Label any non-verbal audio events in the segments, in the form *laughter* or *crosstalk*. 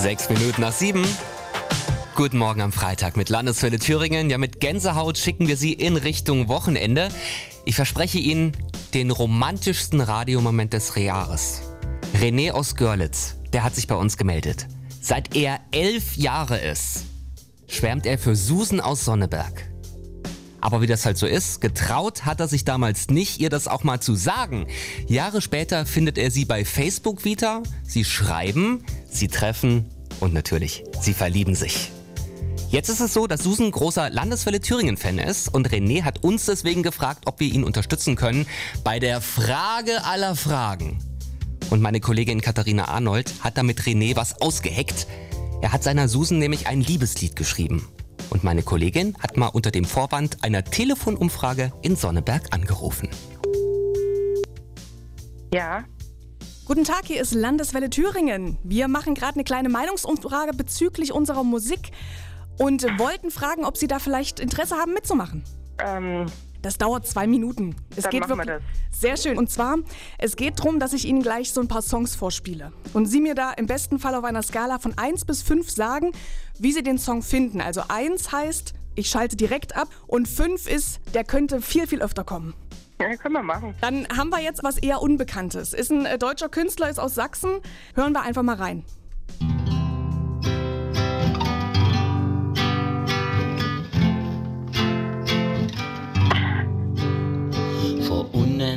Sechs Minuten nach sieben. Guten Morgen am Freitag mit Landeswelle Thüringen. Ja, mit Gänsehaut schicken wir Sie in Richtung Wochenende. Ich verspreche Ihnen den romantischsten Radiomoment des Jahres. René aus Görlitz, der hat sich bei uns gemeldet. Seit er elf Jahre ist, schwärmt er für Susan aus Sonneberg. Aber wie das halt so ist, getraut hat er sich damals nicht, ihr das auch mal zu sagen. Jahre später findet er sie bei Facebook wieder, sie schreiben, sie treffen und natürlich, sie verlieben sich. Jetzt ist es so, dass Susan großer Landeswelle Thüringen-Fan ist und René hat uns deswegen gefragt, ob wir ihn unterstützen können bei der Frage aller Fragen. Und meine Kollegin Katharina Arnold hat damit René was ausgeheckt. Er hat seiner Susan nämlich ein Liebeslied geschrieben. Und meine Kollegin hat mal unter dem Vorwand einer Telefonumfrage in Sonneberg angerufen. Ja. Guten Tag, hier ist Landeswelle Thüringen. Wir machen gerade eine kleine Meinungsumfrage bezüglich unserer Musik und wollten fragen, ob Sie da vielleicht Interesse haben mitzumachen. Ähm, Das dauert zwei Minuten. Es Dann geht machen wir wirklich sehr schön. Und zwar, es geht darum, dass ich Ihnen gleich so ein paar Songs vorspiele. Und Sie mir da im besten Fall auf einer Skala von 1 bis 5 sagen, wie Sie den Song finden. Also 1 heißt, ich schalte direkt ab und 5 ist, der könnte viel, viel öfter kommen. ja, können wir machen. Dann haben wir jetzt was eher Unbekanntes. Ist ein äh, deutscher Künstler, ist aus Sachsen. Hören wir einfach mal rein.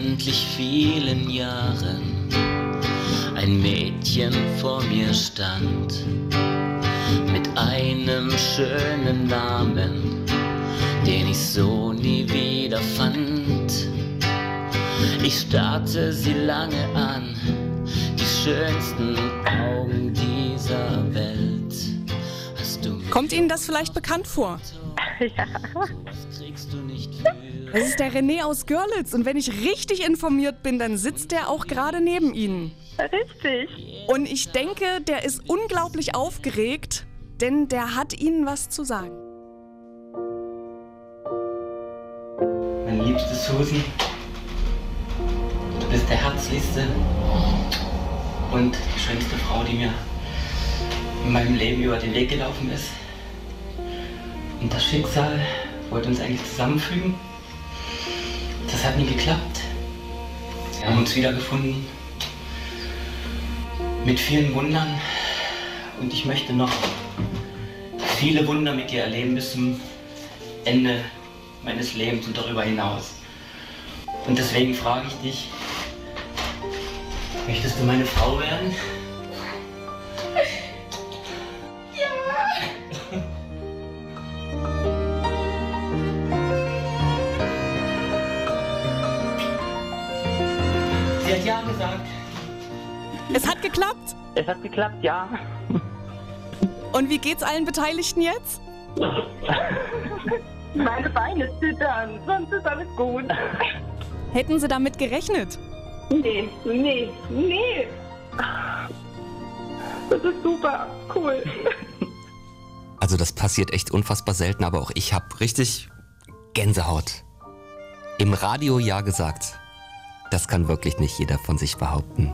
Unendlich vielen Jahren ein Mädchen vor mir stand mit einem schönen Namen, den ich so nie wieder fand. Ich starrte sie lange an, die schönsten Augen dieser Welt. Hast du mich Kommt Ihnen das vielleicht bekannt vor? *laughs* Ja. Das kriegst du nicht für Das ist der René aus Görlitz. Und wenn ich richtig informiert bin, dann sitzt der auch gerade neben Ihnen. Richtig. Und ich denke, der ist unglaublich aufgeregt, denn der hat Ihnen was zu sagen. Meine liebste Susan, du bist der herzlichste und die schönste Frau, die mir in meinem Leben über den Weg gelaufen ist. Und das Schicksal wollte uns eigentlich zusammenfügen. Das hat nie geklappt. Wir haben uns wiedergefunden mit vielen Wundern und ich möchte noch viele Wunder mit dir erleben bis zum Ende meines Lebens und darüber hinaus. Und deswegen frage ich dich, möchtest du meine Frau werden? Sie hat ja gesagt. Es hat geklappt. Es hat geklappt, ja. Und wie geht's allen Beteiligten jetzt? *laughs* Meine Beine zittern, sonst ist alles gut. Hätten Sie damit gerechnet? Nee, nee, nee. Das ist super, cool. Also das passiert echt unfassbar selten, aber auch ich habe richtig Gänsehaut. Im Radio ja gesagt. Das kann wirklich nicht jeder von sich behaupten.